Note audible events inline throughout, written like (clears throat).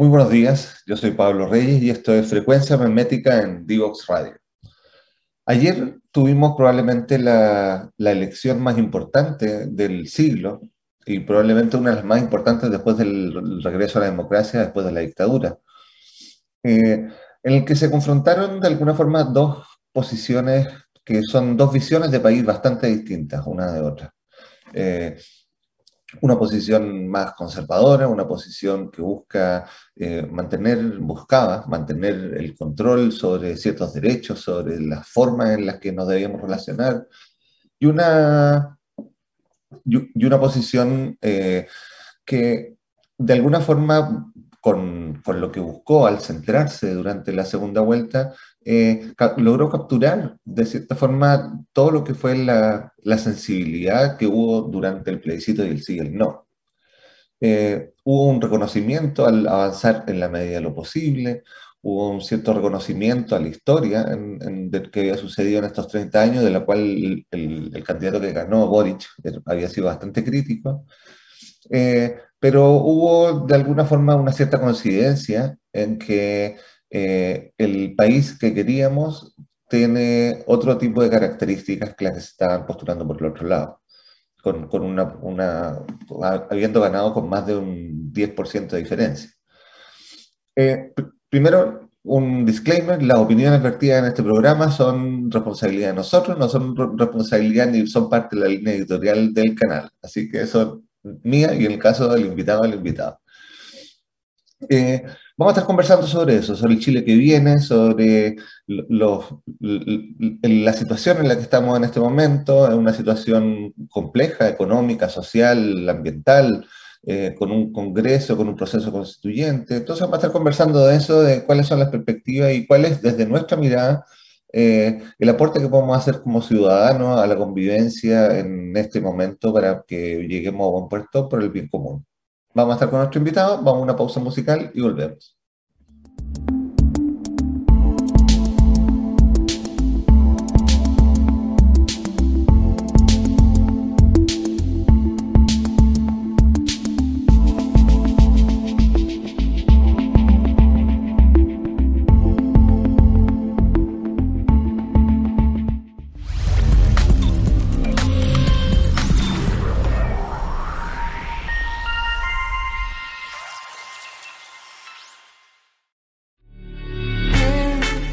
Muy buenos días, yo soy Pablo Reyes y esto es Frecuencia Memética en Divox Radio. Ayer tuvimos probablemente la, elección más importante del siglo y probablemente una de las más importantes después del regreso a la democracia, después de la dictadura, eh, en el que se confrontaron de alguna forma dos posiciones que son dos visiones de país bastante distintas una de otra. Eh, una posición más conservadora, una posición que busca eh, mantener, buscaba mantener el control sobre ciertos derechos, sobre las formas en las que nos debíamos relacionar, y una, y una posición eh, que de alguna forma, con, con, lo que buscó al centrarse durante la segunda vuelta, eh, logró capturar de cierta forma todo lo que fue la, la, sensibilidad que hubo durante el plebiscito y el sí y el no. Eh, hubo un reconocimiento al avanzar en la medida de lo posible, hubo un cierto reconocimiento a la historia en, de que había sucedido en estos 30 años, de la cual el, el, candidato que ganó, Boric, había sido bastante crítico. Eh, pero hubo de alguna forma una cierta coincidencia en que eh, el país que queríamos tiene otro tipo de características que las que se estaban postulando por el otro lado, con, una, una, habiendo ganado con más de un 10% de diferencia. Eh, primero, un disclaimer, las opiniones vertidas en este programa son responsabilidad de nosotros, no son responsabilidad ni son parte de la línea editorial del canal, así que son mía y el caso del invitado, el invitado. Eh, Vamos a estar conversando sobre eso, sobre el Chile que viene, sobre la situación en la que estamos en este momento, es una situación compleja, económica, social, ambiental, eh, con un congreso, con un proceso constituyente. Entonces vamos a estar conversando de eso, de cuáles son las perspectivas y cuál es, desde nuestra mirada, eh, el aporte que podemos hacer como ciudadanos a la convivencia en este momento para que lleguemos a buen puerto por el bien común. Vamos a estar con nuestro invitado, vamos a una pausa musical y volvemos.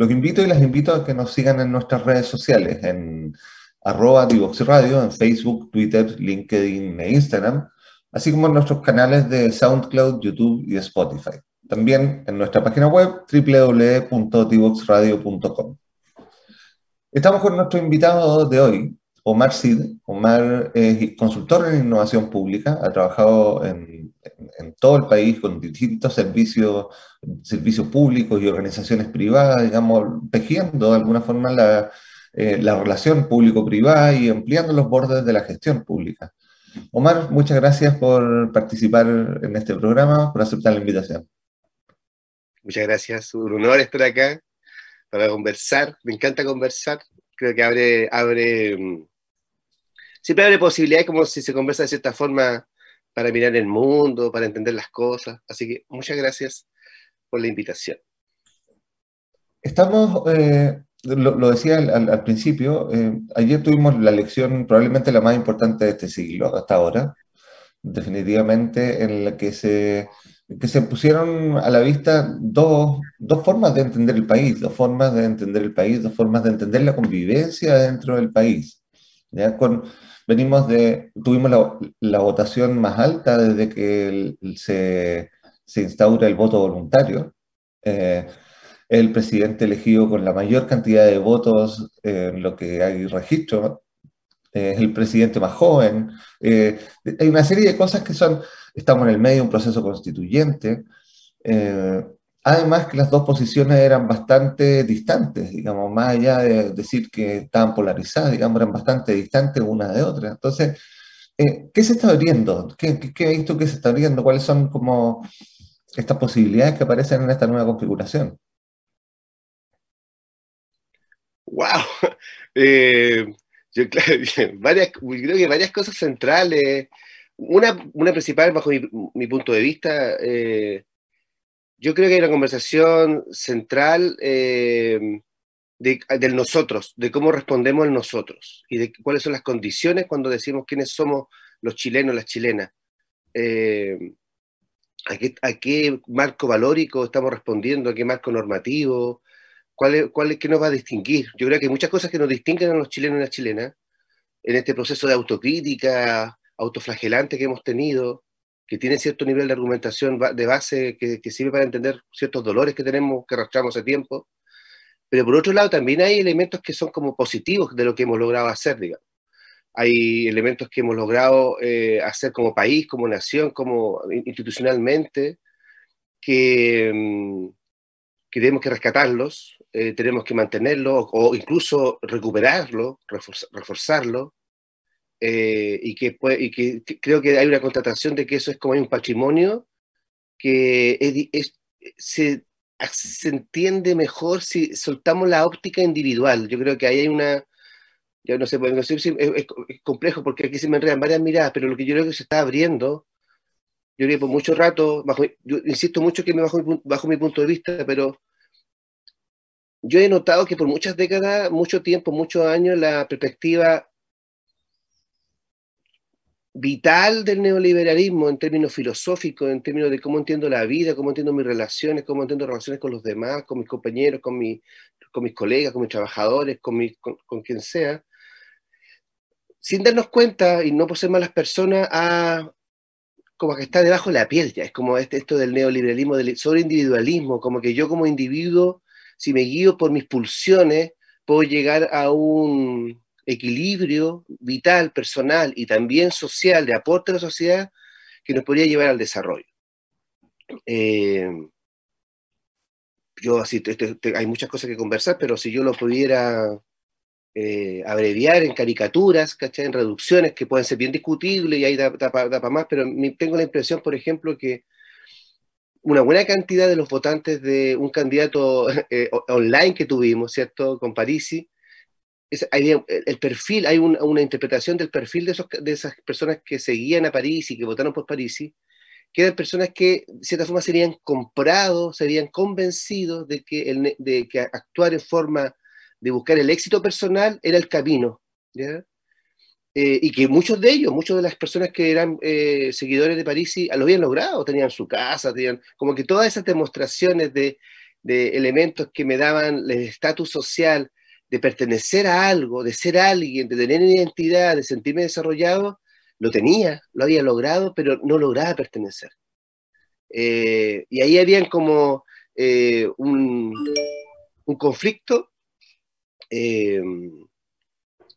Los invito y las invito a que nos sigan en nuestras redes sociales, en arroba Radio, en Facebook, Twitter, LinkedIn e Instagram, así como en nuestros canales de SoundCloud, YouTube y Spotify. También en nuestra página web www.divoxradio.com. Estamos con nuestro invitado de hoy, Omar Cid. Omar es consultor en innovación pública, ha trabajado en, todo el país con distintos servicios, servicios públicos y organizaciones privadas, digamos, tejiendo de alguna forma la, eh, la relación público-privada y ampliando los bordes de la gestión pública. Omar, muchas gracias por participar en este programa, por aceptar la invitación. Muchas gracias, un honor estar acá para conversar, me encanta conversar, creo que abre, abre mm, siempre abre posibilidades como si se conversa de cierta forma para mirar el mundo, para entender las cosas. Así que muchas gracias por la invitación. Estamos, eh, lo, decía al, principio, eh, ayer tuvimos la lección probablemente la más importante de este siglo hasta ahora, definitivamente en la que se, que se pusieron a la vista dos, dos formas de entender el país, dos formas de entender el país, dos formas de entender la convivencia dentro del país. ¿ya? Con, venimos de, tuvimos la, votación más alta desde que se, se, instaura el voto voluntario. Eh, el presidente elegido con la mayor cantidad de votos en lo que hay registro, es el presidente más joven. Eh, hay una serie de cosas que son, estamos en el medio de un proceso constituyente. Eh, Además que las dos posiciones eran bastante distantes, digamos, más allá de decir que estaban polarizadas, digamos, eran bastante distantes una de otra. Entonces, eh, ¿qué se está abriendo? ¿Qué, qué, visto que se está abriendo? ¿Cuáles son como estas posibilidades que aparecen en esta nueva configuración? ¡Wow! (laughs) Eh, yo, (laughs) varias, creo que varias cosas centrales. Una, una principal, bajo mi, punto de vista, eh, yo creo que hay una conversación central eh, de, del nosotros, de cómo respondemos al nosotros y de cuáles son las condiciones cuando decimos quiénes somos los chilenos, las chilenas. Eh, ¿a, qué, ¿A qué marco valórico estamos respondiendo? ¿A qué marco normativo? ¿Cuál es, cuál es, ¿Qué nos va a distinguir? Yo creo que hay muchas cosas que nos distinguen a los chilenos y las chilenas en este proceso de autocrítica, autoflagelante que hemos tenido, que tiene cierto nivel de argumentación de base que, sirve para entender ciertos dolores que tenemos, que arrastramos hace tiempo. Pero por otro lado, también hay elementos que son como positivos de lo que hemos logrado hacer, digamos. Hay elementos que hemos logrado eh, hacer como país, como nación, como institucionalmente, que, mm, tenemos que rescatarlos, eh, tenemos que mantenerlos o, incluso recuperarlos, reforzarlos, eh, y, que, y que, creo que hay una constatación de que eso es como un patrimonio que se, se, entiende mejor si soltamos la óptica individual. Yo creo que ahí hay una, ya no sé, no sé si es, complejo porque aquí se me enredan varias miradas, pero lo que yo creo que se está abriendo, yo creo que por mucho rato, bajo, yo insisto mucho que me bajo, bajo mi punto de vista, pero yo he notado que por muchas décadas, mucho tiempo, muchos años, la perspectiva vital del neoliberalismo en términos filosóficos, en términos de cómo entiendo la vida, cómo entiendo mis relaciones, cómo entiendo relaciones con los demás, con mis compañeros, con, mi, con mis colegas, con mis trabajadores, con, con, quien sea, sin darnos cuenta y no por ser malas personas, a, como que está debajo de la piel ya, es como este, esto del neoliberalismo, del sobreindividualismo, como que yo como individuo, si me guío por mis pulsiones, puedo llegar a un equilibrio vital, personal y también social, de aporte a la sociedad, que nos podría llevar al desarrollo. Eh, yo así, hay muchas cosas que conversar, pero si yo lo pudiera eh, abreviar en caricaturas, en reducciones que pueden ser bien discutibles y ahí da, para más, pero tengo la impresión, por ejemplo, que una buena cantidad de los votantes de un candidato (laughs) eh, online que tuvimos, ¿cierto? Con Parisi, hay, el perfil, hay una interpretación del perfil de, esas personas que seguían a París y que votaron por París, que eran personas que de cierta forma serían comprados, serían convencidos de que, de que actuar en forma de buscar el éxito personal era el camino. Eh, y que muchos de ellos, muchas de las personas que eran eh, seguidores de París lo habían logrado, tenían su casa, tenían como que todas esas demostraciones de, de elementos que me daban el estatus social, de pertenecer a algo, de ser alguien, de tener identidad, de sentirme desarrollado, lo tenía, lo había logrado, pero no lograba pertenecer. Eh, y ahí habían como eh, un, conflicto eh,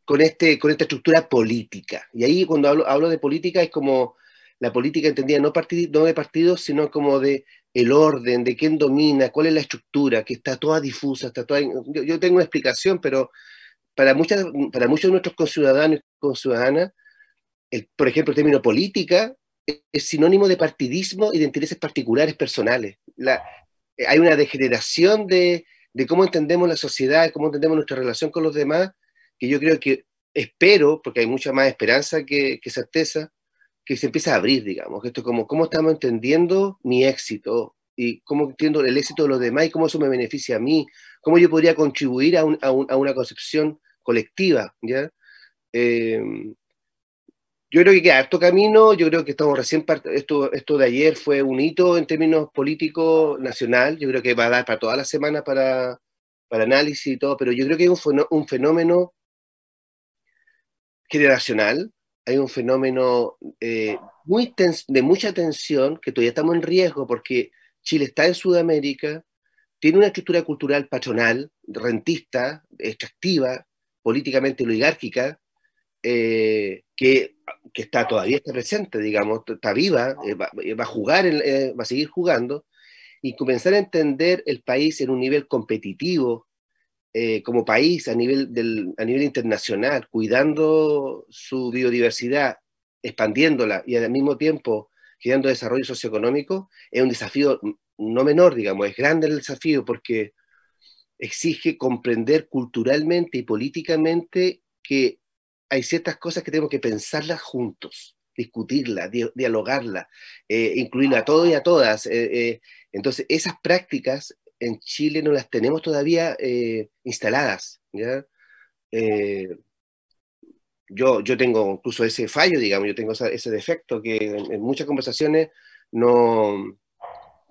con, este, con esta estructura política. Y ahí cuando hablo, hablo de política es como la política entendida no, de partidos, sino como de el orden, de quién domina, cuál es la estructura, que está toda difusa, está toda... Yo, tengo una explicación, pero para, para muchos de nuestros conciudadanos y conciudadanas, el, por ejemplo, el término política es sinónimo de partidismo y de intereses particulares personales. La, hay una degeneración de, de, cómo entendemos la sociedad, cómo entendemos nuestra relación con los demás, que yo creo que espero, porque hay mucha más esperanza que, que certeza, que se empieza a abrir, digamos, esto es como cómo estamos entendiendo mi éxito y cómo entiendo el éxito de los demás y cómo eso me beneficia a mí, cómo yo podría contribuir a, a, una concepción colectiva, ¿ya? Em, yo creo que queda harto camino, yo creo que estamos recién, esto, esto de ayer fue un hito en términos políticos nacional, yo creo que va a dar para toda la semana para, para análisis y todo, pero yo creo que es un, un fenómeno generacional, hay un fenómeno eh, de mucha tensión, que todavía estamos en riesgo porque Chile está en Sudamérica, tiene una estructura cultural patronal, rentista, extractiva, políticamente oligárquica, eh, que, que, está todavía está presente, digamos, está viva, eh, va, a jugar, va a seguir jugando, y comenzar a entender el país en un nivel competitivo, eh, como país a nivel, del, a nivel internacional, cuidando su biodiversidad, expandiéndola y al mismo tiempo generando desarrollo socioeconómico, es un desafío no menor, digamos, es grande el desafío porque exige comprender culturalmente y políticamente que hay ciertas cosas que tenemos que pensarlas juntos, discutirlas, dialogarlas, eh, a todos y a todas. Eh, eh. entonces, esas prácticas en Chile no las tenemos todavía instaladas. yo, yo tengo incluso ese fallo, digamos, yo tengo ese defecto que en muchas conversaciones no,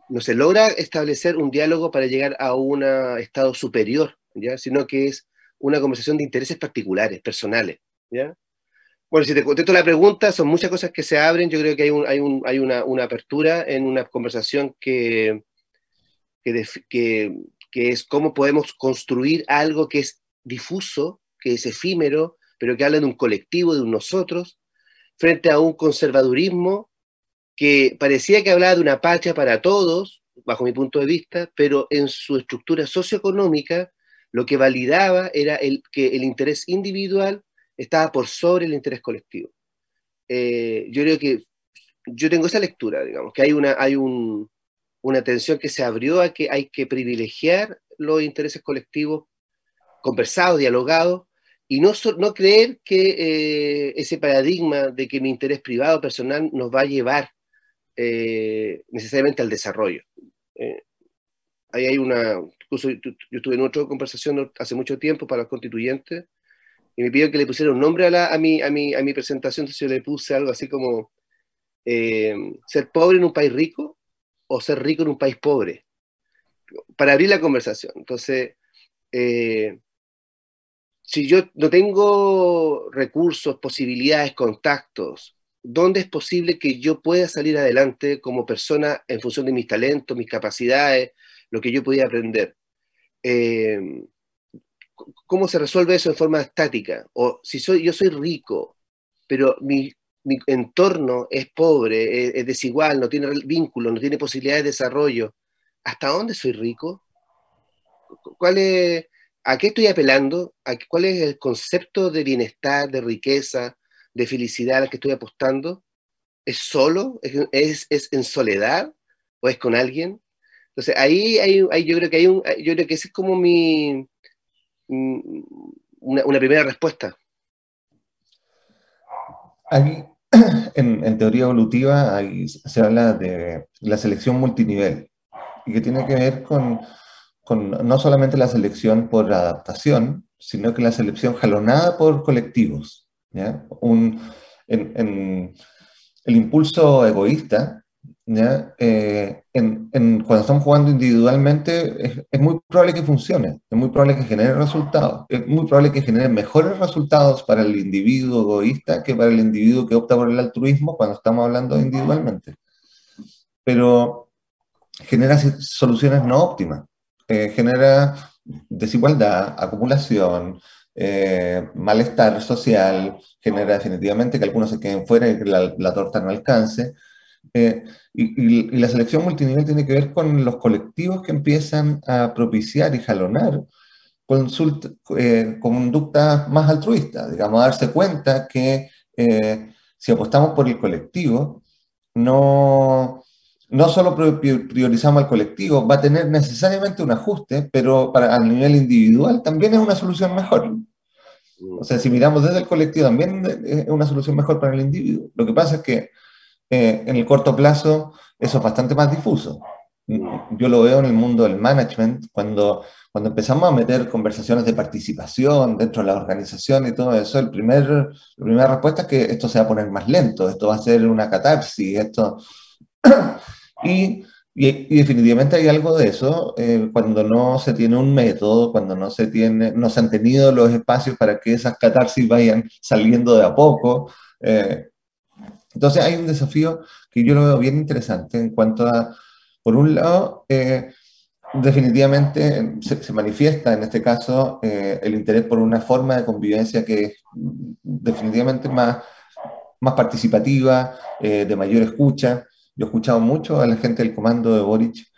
no se logra establecer un diálogo para llegar a un estado superior, ¿ya? sino que es una conversación de intereses particulares, personales. ¿ya? Bueno, si te contesto la pregunta, son muchas cosas que se abren. Yo creo que hay, un, hay, un, hay una, una, apertura en una conversación que, que, es cómo podemos construir algo que es difuso, que es efímero, pero que habla de un colectivo, de un nosotros, frente a un conservadurismo que parecía que hablaba de una patria para todos, bajo mi punto de vista, pero en su estructura socioeconómica lo que validaba era el, que el interés individual estaba por sobre el interés colectivo. Eh, yo creo que yo tengo esa lectura, digamos, que hay una, hay un, una tensión que se abrió a que hay que privilegiar los intereses colectivos conversados, dialogados, y no, no creer que eh, ese paradigma de que mi interés privado, personal, nos va a llevar eh, necesariamente al desarrollo. Eh, ahí hay una, incluso yo, estuve en otra conversación hace mucho tiempo para los constituyentes y me pidieron que le pusiera un nombre a, la, a, mi, a, mi, a mi presentación, entonces yo le puse algo así como ser pobre en un país rico o ser rico en un país pobre, para abrir la conversación. Entonces, si yo no tengo recursos, posibilidades, contactos, dónde es posible que yo pueda salir adelante como persona en función de mis talentos, mis capacidades, lo que yo podía aprender. Eh, ¿Cómo se resuelve eso en forma estática? O si soy, yo soy rico, pero mi, entorno es pobre, es, desigual, no tiene vínculo, no tiene posibilidades de desarrollo, ¿hasta dónde soy rico? ¿Cuál ¿A qué estoy apelando? ¿A ¿Cuál es el concepto de bienestar, de riqueza, de felicidad a la que estoy apostando? ¿Es solo? ¿Es, es en soledad? ¿O es con alguien? Entonces ahí hay, yo creo que hay un, yo creo que esa es como mi, una, una primera respuesta. Aquí, (clears throat) en, en, teoría evolutiva, se habla de la selección multinivel, y que tiene que ver con, con no solamente la selección por adaptación, sino que la selección jalonada por colectivos. Un, en, el impulso egoísta, eh, en, cuando estamos jugando individualmente, es, muy probable que funcione, es muy probable que genere resultados, es muy probable que genere mejores resultados para el individuo egoísta que para el individuo que opta por el altruismo cuando estamos hablando individualmente. Pero genera soluciones no óptimas, eh, genera desigualdad, acumulación, eh, malestar social, genera definitivamente que algunos se queden fuera y que la, torta no alcance. Eh, y, la selección multinivel tiene que ver con los colectivos que empiezan a propiciar y jalonar eh, conductas más altruistas, digamos, a darse cuenta que si apostamos por el colectivo, no, no solo priorizamos al colectivo, va a tener necesariamente un ajuste, pero para, a nivel individual también es una solución mejor. O sea, si miramos desde el colectivo, también es una solución mejor para el individuo. Lo que pasa es que eh, en el corto plazo eso es bastante más difuso. Yo lo veo en el mundo del management, cuando, cuando empezamos a meter conversaciones de participación dentro de la organización y todo eso, el primer, la primera respuesta es que esto se va a poner más lento, esto va a ser una catarsis, esto... (clears throat) Y, y, definitivamente hay algo de eso eh, cuando no se tiene un método, cuando no se, tiene, no se han tenido los espacios para que esas catarsis vayan saliendo de a poco. Eh, entonces hay un desafío que yo lo veo bien interesante en cuanto a, por un lado, eh, definitivamente se, se, manifiesta en este caso el interés por una forma de convivencia que es definitivamente más, más participativa, de mayor escucha. Yo he escuchado mucho a la gente del comando de Boric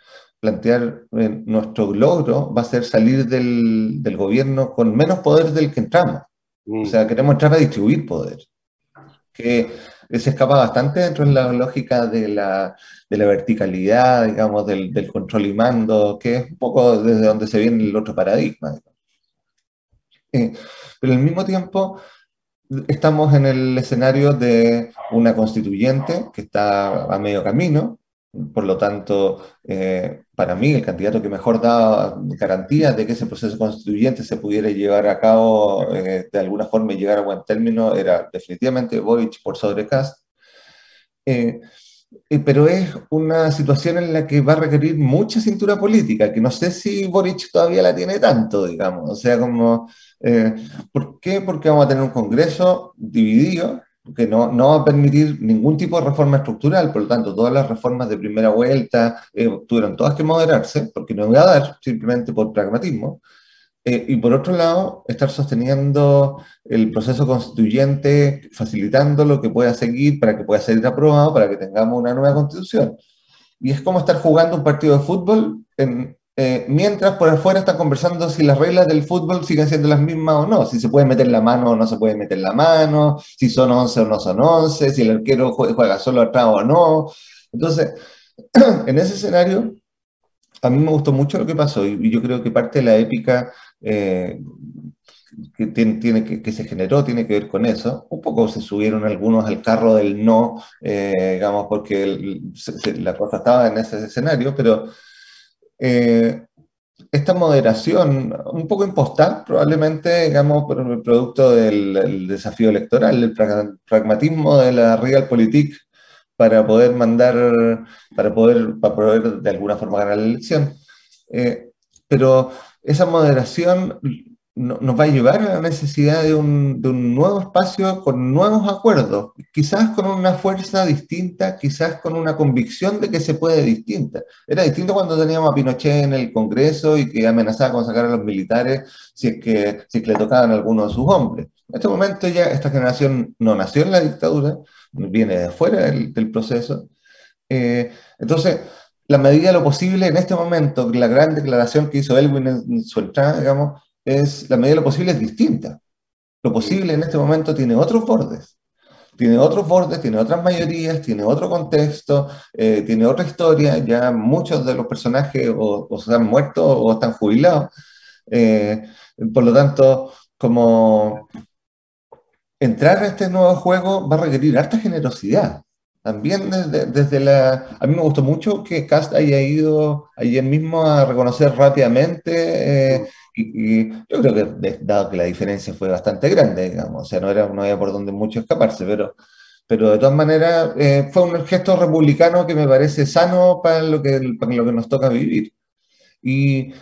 plantear eh, nuestro logro va a ser salir del, del, gobierno con menos poder del que entramos. O mm. sea, queremos entrar a distribuir poder. Que se escapa bastante dentro de la lógica de la, de la verticalidad, digamos, del, del, control y mando, que es un poco desde donde se viene el otro paradigma. Eh, pero al mismo tiempo, estamos en el escenario de una constituyente que está a medio camino, por lo tanto, eh, para mí, el candidato que mejor da garantía de que ese proceso constituyente se pudiera llevar a cabo eh, de alguna forma y llegar a buen término era definitivamente Boric por sobre Cast. Eh, pero es una situación en la que va a requerir mucha cintura política, que no sé si Boric todavía la tiene tanto, digamos. O sea, como, ¿por qué? Porque vamos a tener un Congreso dividido, que no, no, va a permitir ningún tipo de reforma estructural, por lo tanto, todas las reformas de primera vuelta eh, tuvieron todas que moderarse, porque no iba a dar, simplemente por pragmatismo. Eh, y por otro lado, estar sosteniendo el proceso constituyente, facilitando lo que pueda seguir para que pueda ser aprobado, para que tengamos una nueva constitución. Y es como estar jugando un partido de fútbol en, eh, mientras por afuera están conversando si las reglas del fútbol siguen siendo las mismas o no, si se puede meter la mano o no se puede meter la mano, si son 11 o no son 11, si el arquero juega solo atrás o no. Entonces, (clears throat) en ese escenario, a mí me gustó mucho lo que pasó y, yo creo que parte de la épica eh, que, tiene, que, se generó tiene que ver con eso. Un poco se subieron algunos al carro del no, eh, digamos, porque la cosa estaba en ese escenario, pero eh, esta moderación, un poco impostada probablemente, digamos, producto del, desafío electoral, el pragmatismo de la realpolitik para poder mandar, para poder, para poder de alguna forma ganar la elección. Eh, pero esa moderación nos va a llevar a la necesidad de un, de un, nuevo espacio con nuevos acuerdos, quizás con una fuerza distinta, quizás con una convicción de que se puede distinta. Era distinto cuando teníamos a Pinochet en el Congreso y que amenazaba con sacar a los militares si es que, si que le tocaban a alguno de sus hombres. En este momento ya esta generación no nació en la dictadura, viene de fuera del, del proceso. Eh, entonces, la medida de lo posible en este momento, la gran declaración que hizo Elwin en su entrada, digamos, es, la medida de lo posible es distinta. Lo posible en este momento tiene otros bordes. Tiene otros bordes, tiene otras mayorías, tiene otro contexto, eh, tiene otra historia. Ya muchos de los personajes o, se han muerto o están jubilados. Eh, por lo tanto, como entrar a este nuevo juego va a requerir harta generosidad. También desde, desde, la... A mí me gustó mucho que Cast haya ido ayer mismo a reconocer rápidamente eh, y, yo creo que, dado que la diferencia fue bastante grande, digamos, o sea, no, era, no había por donde mucho escaparse, pero, pero de todas maneras eh, fue un gesto republicano que me parece sano para lo que, para lo que nos toca vivir. Y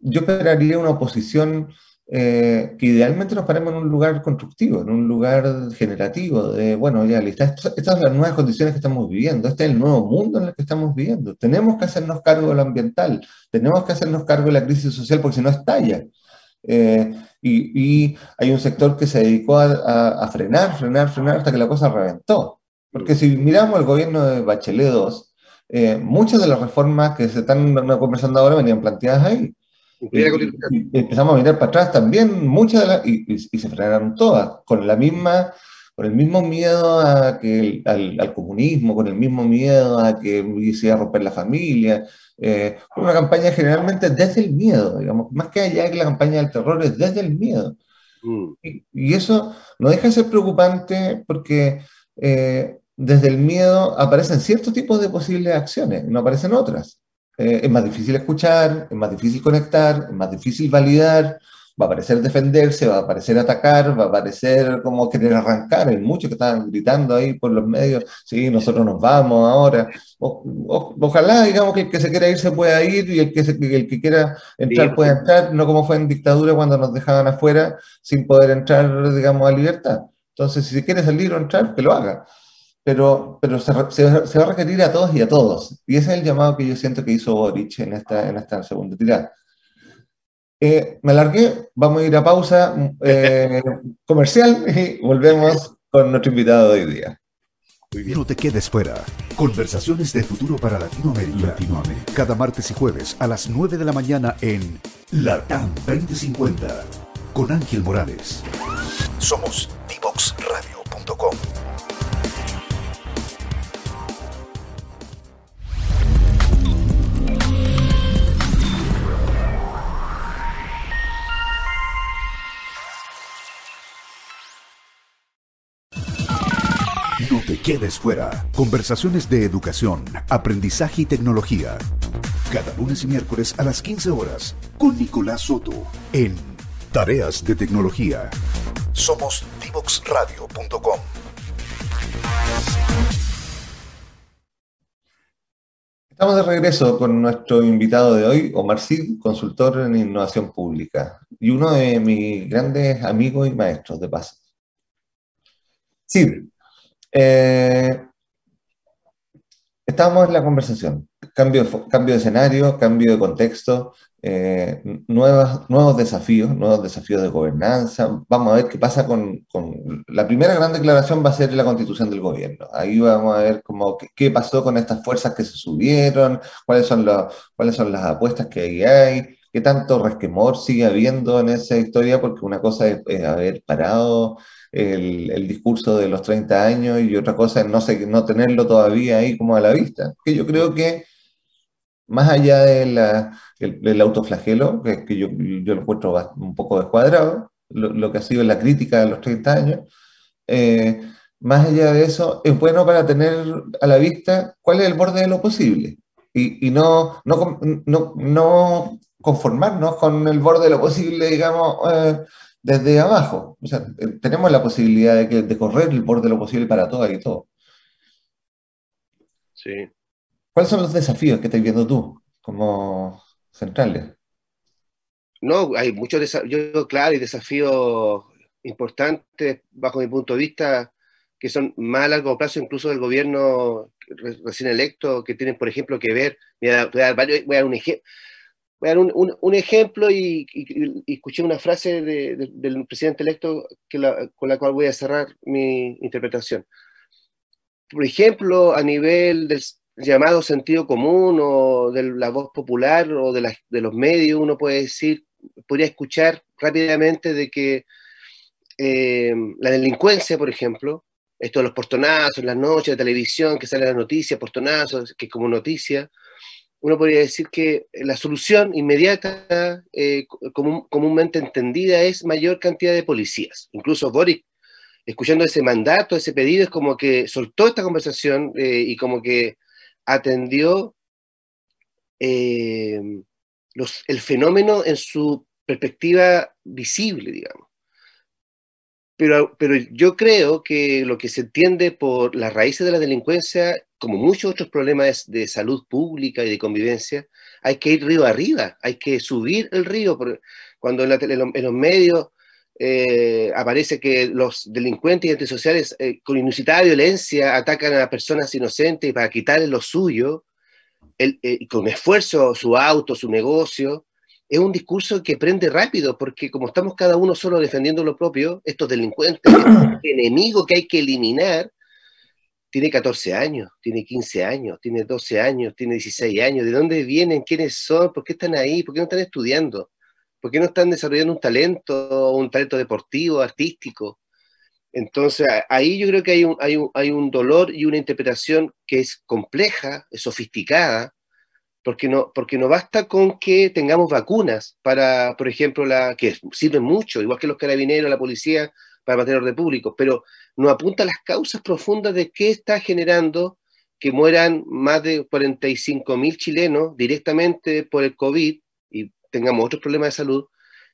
yo esperaría una oposición eh, que idealmente nos paremos en un lugar constructivo, en un lugar generativo, de, bueno, ya listo, estas, son las nuevas condiciones que estamos viviendo, este es el nuevo mundo en el que estamos viviendo, tenemos que hacernos cargo de lo ambiental, tenemos que hacernos cargo de la crisis social porque si no estalla. Eh, y, y, hay un sector que se dedicó a, a, frenar, frenar, frenar hasta que la cosa reventó. Porque si miramos el gobierno de Bachelet II, eh, muchas de las reformas que se están conversando ahora venían planteadas ahí empezamos a mirar para atrás también, muchas de las, y, se frenaron todas, con la misma, con el mismo miedo a que al, comunismo, con el mismo miedo a que se iba a romper la familia. Eh, una campaña generalmente desde el miedo, digamos, más que allá que la campaña del terror es desde el miedo. Mm. Y, eso no deja de ser preocupante porque eh, desde el miedo aparecen ciertos tipos de posibles acciones, no aparecen otras. Eh, es más difícil escuchar, es más difícil conectar, es más difícil validar, va a parecer defenderse, va a parecer atacar, va a parecer como querer arrancar. Hay muchos que están gritando ahí por los medios, sí, nosotros nos vamos ahora. ojalá, digamos, que el que se quiera ir se pueda ir y el que, el que quiera entrar pueda entrar, no como fue en dictadura cuando nos dejaban afuera sin poder entrar, digamos, a libertad. Entonces, si se quiere salir o entrar, que lo haga pero, pero se, se, va a requerir a todos y a todos. Y ese es el llamado que yo siento que hizo Boric en esta, en esta segunda tirada. Eh, me alargué, vamos a ir a pausa eh, comercial y volvemos con nuestro invitado de hoy día. No te quedes fuera. Conversaciones de futuro para Latinoamérica. Latinoamérica. Cada martes y jueves a las 9 de la mañana en Latam 2050 con Ángel Morales. Somos divoxradio.com. quedes fuera. Conversaciones de educación, aprendizaje y tecnología. Cada lunes y miércoles a las 15 horas con Nicolás Soto en Tareas de Tecnología. Somos divoxradio.com. Estamos de regreso con nuestro invitado de hoy, Omar Cid, consultor en innovación pública y uno de mis grandes amigos y maestros de paso. Cid, eh, estábamos en la conversación. Cambio cambio de escenario, cambio de contexto, eh, nuevas, nuevos desafíos, nuevos desafíos de gobernanza. Vamos a ver qué pasa con, con, La primera gran declaración va a ser la constitución del gobierno. Ahí vamos a ver cómo, qué, qué pasó con estas fuerzas que se subieron, cuáles son, los, cuáles son las apuestas que ahí hay, qué tanto resquemor sigue habiendo en esa historia, porque una cosa es, es haber parado el, el, discurso de los 30 años y otra cosa es no, sé, no tenerlo todavía ahí como a la vista. Que yo creo que más allá de la, el, del autoflagelo, que, que yo, yo, lo encuentro un poco descuadrado, lo, lo, que ha sido la crítica de los 30 años, eh, más allá de eso, es bueno para tener a la vista cuál es el borde de lo posible y, y no, no, no, no, conformarnos con el borde de lo posible, digamos, eh, desde abajo. O sea, eh, tenemos la posibilidad de, que, de correr el borde de lo posible para todas y todo. Sí. ¿Cuáles son los desafíos que estás viendo tú como centrales? No, hay muchos desafíos, claro, y desafíos importantes bajo mi punto de vista que son más a largo plazo incluso del gobierno recién electo, que tienen, por ejemplo, que ver, voy a dar, varios, voy a dar un ejemplo, voy a dar un, ejemplo y, escuché una frase de, de, del presidente electo con la cual voy a cerrar mi interpretación. Por ejemplo, a nivel del llamado sentido común o de la voz popular o de, los medios, uno puede decir, podría escuchar rápidamente de que eh, la delincuencia, por ejemplo, esto de los portonazos, las noches de televisión, que salen las noticias, portonazos, que como noticia, uno podría decir que la solución inmediata, eh, común, comúnmente entendida, es mayor cantidad de policías. Incluso Boric, escuchando ese mandato, ese pedido, es como que soltó esta conversación eh, y como que atendió eh, el fenómeno en su perspectiva visible, digamos. Pero, pero yo creo que lo que se entiende por las raíces de la delincuencia, como muchos otros problemas de, salud pública y de convivencia, hay que ir río arriba, hay que subir el río. Cuando en, la, en los medios eh, aparece que los delincuentes y antisociales eh, con inusitada violencia atacan a personas inocentes para quitarles lo suyo, eh, con esfuerzo su auto, su negocio, es un discurso que prende rápido, porque como estamos cada uno solo defendiendo lo propio, estos delincuentes, (coughs) este enemigo que hay que eliminar, tiene 14 años, tiene 15 años, tiene 12 años, tiene 16 años, ¿de dónde vienen? ¿Quiénes son? ¿Por qué están ahí? ¿Por qué no están estudiando? ¿Por qué no están desarrollando un talento, un talento deportivo, artístico? Entonces, ahí yo creo que hay un, hay, un, hay un dolor y una interpretación que es compleja, es sofisticada, porque no, porque no basta con que tengamos vacunas para, por ejemplo, la, que sirven mucho, igual que los carabineros, la policía, para mantener orden público, pero no apunta a las causas profundas de qué está generando que mueran más de 45 mil chilenos directamente por el COVID tengamos otros problemas de salud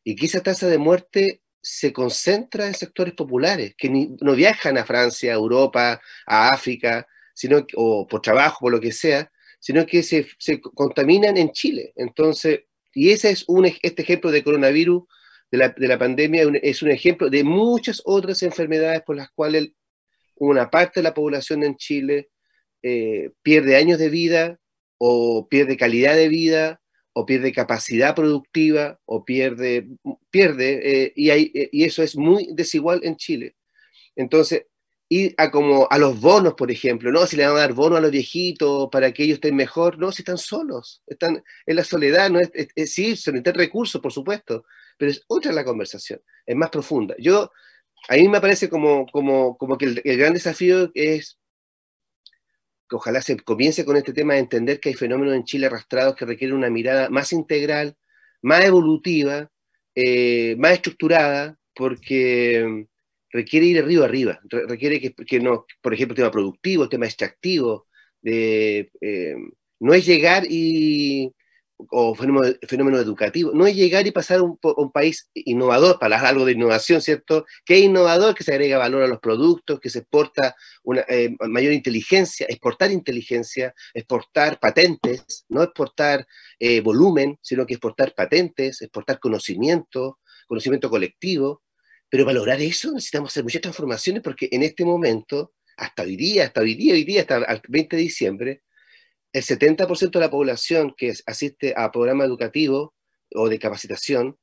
y que esa tasa de muerte se concentra en sectores populares, que no viajan a Francia, a Europa, a África, sino, o por trabajo, por lo que sea, sino que se, se contaminan en Chile. Entonces, y ese es un, este ejemplo de coronavirus, de la, de la pandemia, es un ejemplo de muchas otras enfermedades por las cuales una parte de la población en Chile eh, pierde años de vida o pierde calidad de vida o pierde capacidad productiva, o pierde, pierde, eh, y, hay, eh, y eso es muy desigual en Chile. Entonces, ir a como a los bonos, por ejemplo, ¿no? Si le van a dar bonos a los viejitos para que ellos estén mejor, no, si están solos, están en la soledad, no es, es, sí, se necesitan recursos, por supuesto, pero es otra la conversación, es más profunda. Yo, a mí me parece como, como, como que el, gran desafío es que ojalá se comience con este tema de entender que hay fenómenos en Chile arrastrados que requieren una mirada más integral, más evolutiva, eh, más estructurada, porque requiere ir arriba arriba, requiere que, que, no, por ejemplo, tema productivo, tema extractivo, eh, no es llegar y, o fenómeno, fenómeno, educativo, no es llegar y pasar un, un país innovador, para algo de innovación, ¿cierto? Que es innovador, que se agrega valor a los productos, que se exporta una eh, mayor inteligencia, exportar inteligencia, exportar patentes, no exportar eh, volumen, sino que exportar patentes, exportar conocimiento, conocimiento colectivo, pero para lograr eso necesitamos hacer muchas transformaciones porque en este momento, hasta hoy día, hasta hoy día, hoy día, hasta el 20 de diciembre, el 70% de la población que asiste a programas educativos o de capacitación,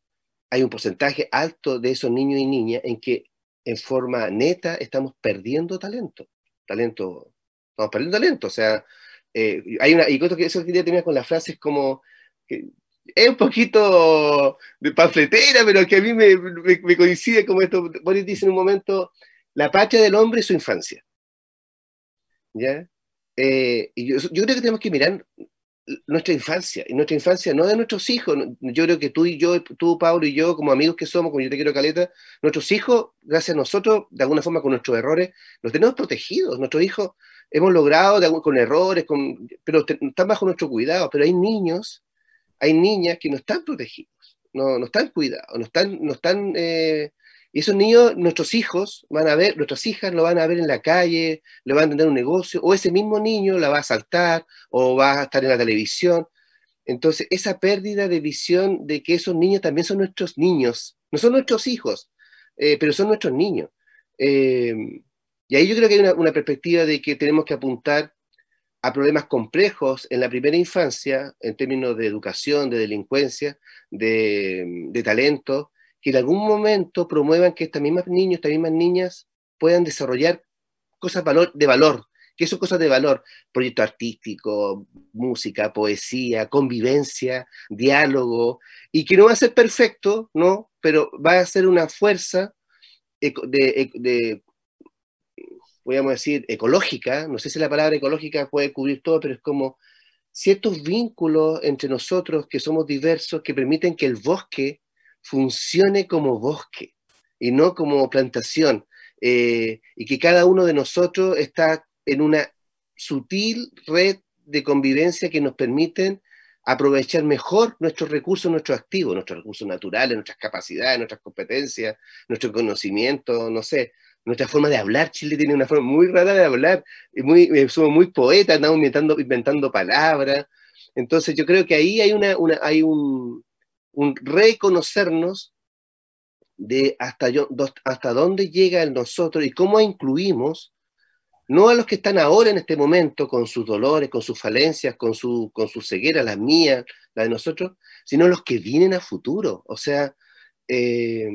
hay un porcentaje alto de esos niños y niñas en que en forma neta estamos perdiendo talento. Talento, estamos perdiendo talento. O sea, eh, hay una, y que eso quería terminar con las frases como, es un poquito de panfletera, pero que a mí me, me, me coincide como esto, Boris dice en un momento, la patria del hombre es su infancia. ¿Ya? Eh, y yo, creo que tenemos que mirar nuestra infancia, y nuestra infancia no de nuestros hijos, yo creo que tú y yo, tú, Pablo y yo, como amigos que somos, como yo te quiero Caleta, nuestros hijos, gracias a nosotros, de alguna forma con nuestros errores, los tenemos protegidos, nuestros hijos hemos logrado con errores, con, pero están bajo nuestro cuidado, pero hay niños, hay niñas que no están protegidos, no, no están cuidados, no están, no están eh, y esos niños, nuestros hijos, van a ver, nuestras hijas lo van a ver en la calle, le van a tener un negocio, o ese mismo niño la va a saltar, o va a estar en la televisión. Entonces, esa pérdida de visión de que esos niños también son nuestros niños, no son nuestros hijos, eh, pero son nuestros niños. Eh, y ahí yo creo que hay una, una, perspectiva de que tenemos que apuntar a problemas complejos en la primera infancia, en términos de educación, de delincuencia, de, de talento, que en algún momento promuevan que estas mismas niños, estas mismas niñas puedan desarrollar cosas valor, de valor, que son cosas de valor, proyecto artístico, música, poesía, convivencia, diálogo, y que no va a ser perfecto, ¿no? Pero va a ser una fuerza de, de podríamos decir, ecológica, no sé si la palabra ecológica puede cubrir todo, pero es como ciertos vínculos entre nosotros que somos diversos que permiten que el bosque funcione como bosque y no como plantación, eh, y que cada uno de nosotros está en una sutil red de convivencia que nos permiten aprovechar mejor nuestros recursos, nuestros activos, nuestros recursos naturales, nuestras capacidades, nuestras competencias, nuestro conocimiento, no sé, nuestra forma de hablar. Chile tiene una forma muy rara de hablar, muy, eh, somos muy poetas, andamos inventando, inventando palabras. Entonces yo creo que ahí hay, una, una hay un, un reconocernos de hasta, hasta dónde llega el nosotros y cómo incluimos, no a los que están ahora en este momento con sus dolores, con sus falencias, con su, con su ceguera, las mías, la de nosotros, sino a los que vienen a futuro. O sea, eh,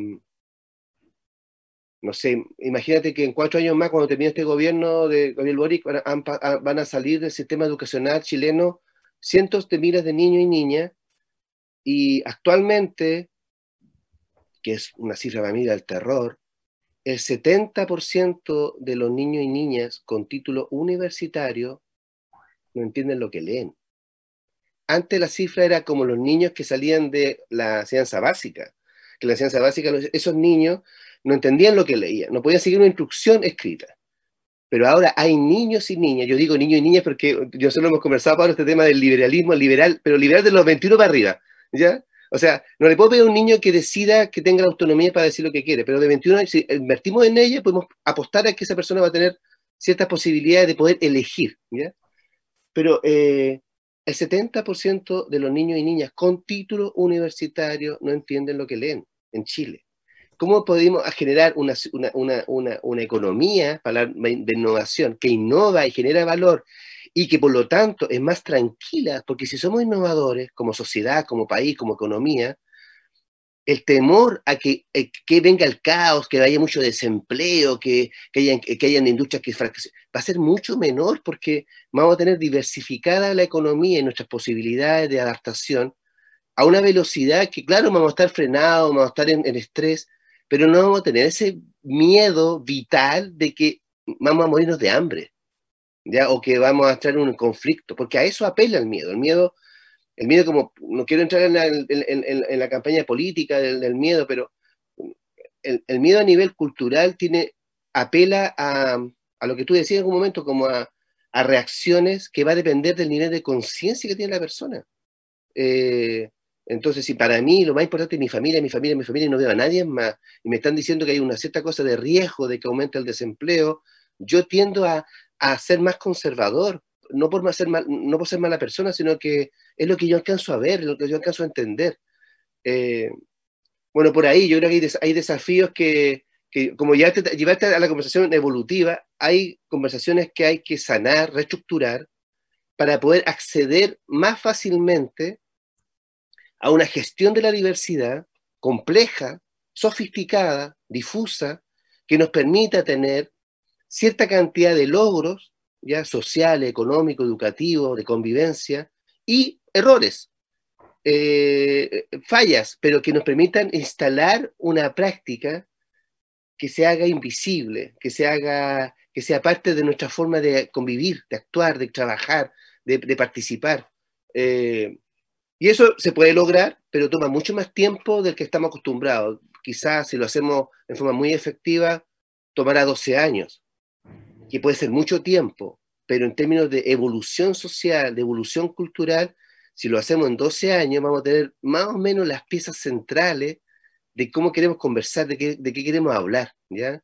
no sé, imagínate que en cuatro años más, cuando termine este gobierno de Gabriel Boric, van a salir del sistema educacional chileno cientos de miles de niños y niñas y actualmente, que es una cifra para mí del terror, el 70% de los niños y niñas con título universitario no entienden lo que leen. Antes la cifra era como los niños que salían de la enseñanza básica, que la enseñanza básica, esos niños no entendían lo que leían, no podían seguir una instrucción escrita. Pero ahora hay niños y niñas, yo digo niños y niñas porque yo solo hemos conversado para este tema del liberalismo, liberal, pero liberal de los 21 para arriba ¿ya? O sea, no le puedo pedir a un niño que decida que tenga autonomía para decir lo que quiere, pero de 21 años, si invertimos en ella, podemos apostar a que esa persona va a tener ciertas posibilidades de poder elegir, ¿ya? Pero eh, el 70% de los niños y niñas con título universitario no entienden lo que leen en Chile. ¿Cómo podemos generar una, una, una, una economía para de innovación que innova y genera valor y que por lo tanto es más tranquila, porque si somos innovadores como sociedad, como país, como economía, el temor a que, eh, que, venga el caos, que haya mucho desempleo, que, que, hayan, que hayan industrias que fracasen, va a ser mucho menor porque vamos a tener diversificada la economía y nuestras posibilidades de adaptación a una velocidad que, claro, vamos a estar frenados, vamos a estar en, estrés, pero no vamos a tener ese miedo vital de que vamos a morirnos de hambre, ¿ya? o que vamos a estar en un conflicto, porque a eso apela el miedo. El miedo el miedo como, no quiero entrar en la, campaña política del, miedo, pero el, miedo a nivel cultural tiene, apela a, lo que tú decías en algún momento, como a, a reacciones que va a depender del nivel de conciencia que tiene la persona. Eh, entonces, si para mí lo más importante es mi familia, mi familia, mi familia, y no veo a nadie más, y me están diciendo que hay una cierta cosa de riesgo de que aumente el desempleo, yo tiendo a, a ser más conservador, no por, ser mal, no por ser mala persona, sino que es lo que yo alcanzo a ver, lo que yo alcanzo a entender. Eh, bueno, por ahí yo creo que hay, desafíos que, como ya te, llevaste a la conversación evolutiva, hay conversaciones que hay que sanar, reestructurar, para poder acceder más fácilmente a una gestión de la diversidad compleja, sofisticada, difusa, que nos permita tener cierta cantidad de logros ya sociales, económicos, educativos, de convivencia, y errores, eh, fallas, pero que nos permitan instalar una práctica que se haga invisible, que se haga, que sea parte de nuestra forma de convivir, de actuar, de trabajar, de, participar. Eh, y eso se puede lograr, pero toma mucho más tiempo del que estamos acostumbrados. Quizás si lo hacemos en forma muy efectiva, tomará 12 años, que puede ser mucho tiempo, pero en términos de evolución social, de evolución cultural, si lo hacemos en 12 años, vamos a tener más o menos las piezas centrales de cómo queremos conversar, de qué, queremos hablar, ¿ya?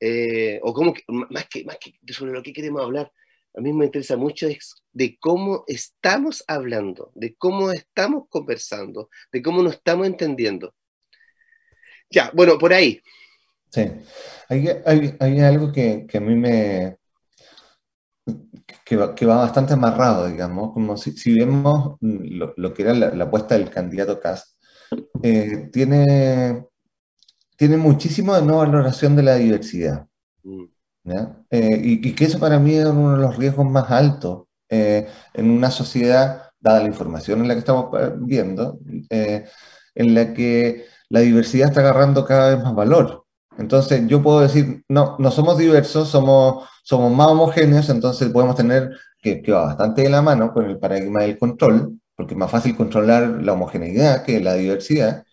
Eh, o cómo, más que, más que sobre lo que queremos hablar, a mí me interesa mucho de cómo estamos hablando, de cómo estamos conversando, de cómo nos estamos entendiendo. Ya, bueno, por ahí. Sí, hay, hay, hay algo que, que, a mí me, que va, que va, bastante amarrado, digamos, como si, si vemos lo, lo, que era la, apuesta del candidato Cast, eh, tiene, tiene muchísimo de no valoración de la diversidad. Mm. Eh, y, y, que eso para mí es uno de los riesgos más altos eh, en una sociedad, dada la información en la que estamos viendo, en la que la diversidad está agarrando cada vez más valor. Entonces yo puedo decir, no, no somos diversos, somos, somos más homogéneos, entonces podemos tener, que, que, va bastante de la mano con el paradigma del control, porque es más fácil controlar la homogeneidad que la diversidad,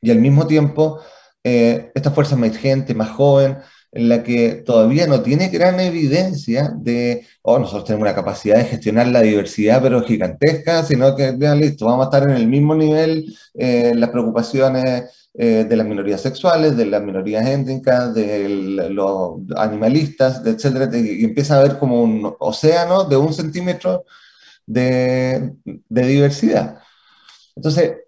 y al mismo tiempo, eh, esta fuerza emergente, más joven, en la que todavía no tiene gran evidencia de, oh, nosotros tenemos una capacidad de gestionar la diversidad, pero gigantesca, sino que, ya listo, vamos a estar en el mismo nivel, eh, las preocupaciones eh, de las minorías sexuales, de las minorías étnicas, de los animalistas, etcétera, y empieza a haber como un océano de un centímetro de, diversidad. Entonces,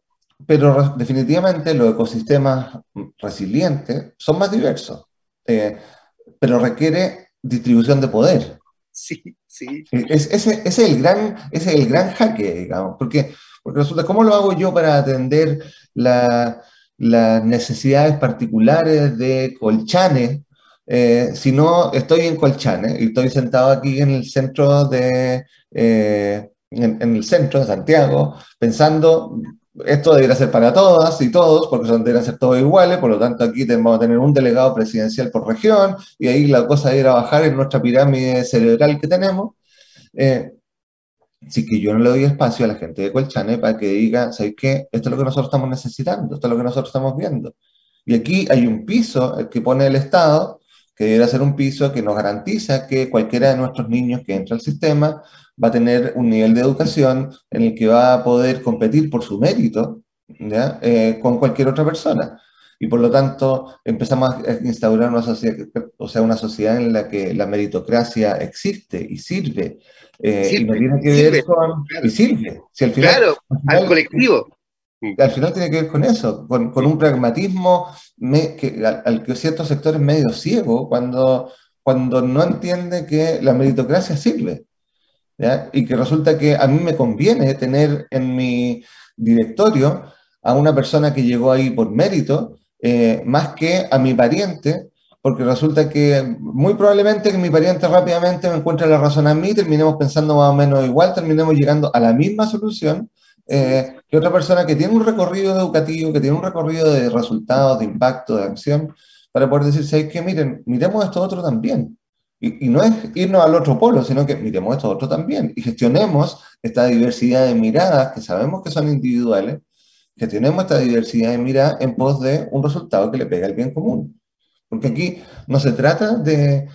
pero definitivamente los ecosistemas resilientes son más diversos, eh, pero requiere distribución de poder. Sí, sí. ese, es el gran, es el gran jaque, digamos, porque, porque resulta, ¿cómo lo hago yo para atender la, las necesidades particulares de Colchane, eh, si no estoy en Colchane y estoy sentado aquí en el centro de, eh, en, el centro de Santiago, pensando esto debería ser para todas y todos, porque son, deberían ser todos iguales, por lo tanto aquí vamos a tener un delegado presidencial por región, y ahí la cosa irá a bajar en nuestra pirámide cerebral que tenemos. Eh, Así que yo no le doy espacio a la gente de Colchane para que diga, ¿sabes qué? Esto es lo que nosotros estamos necesitando, esto es lo que nosotros estamos viendo. Y aquí hay un piso que pone el Estado, que debería ser un piso que nos garantiza que cualquiera de nuestros niños que entra al sistema va a tener un nivel de educación en el que va a poder competir por su mérito eh, con cualquier otra persona. Y por lo tanto empezamos a instaurar una sociedad, o sea, una sociedad en la que la meritocracia existe y sirve eh, y no tiene que ver con. Y sirve. Si al final, claro, al, colectivo. Al final tiene que ver con eso, con, con un pragmatismo que, al, que ciertos sectores medio ciego cuando, cuando no entiende que la meritocracia sirve. Y que resulta que a mí me conviene tener en mi directorio a una persona que llegó ahí por mérito, eh, más que a mi pariente, porque resulta que muy probablemente que mi pariente rápidamente me encuentre la razón a mí, terminemos pensando más o menos igual, terminemos llegando a la misma solución eh, que otra persona que tiene un recorrido educativo, que tiene un recorrido de resultados, de impacto, de acción, para poder decir, ¿sabes qué? Miren, miremos esto otro también. Y, y, no es irnos al otro polo, sino que miremos esto otro también y gestionemos esta diversidad de miradas que sabemos que son individuales, gestionemos esta diversidad de miradas en pos de un resultado que le pega al bien común. Porque aquí no se trata de,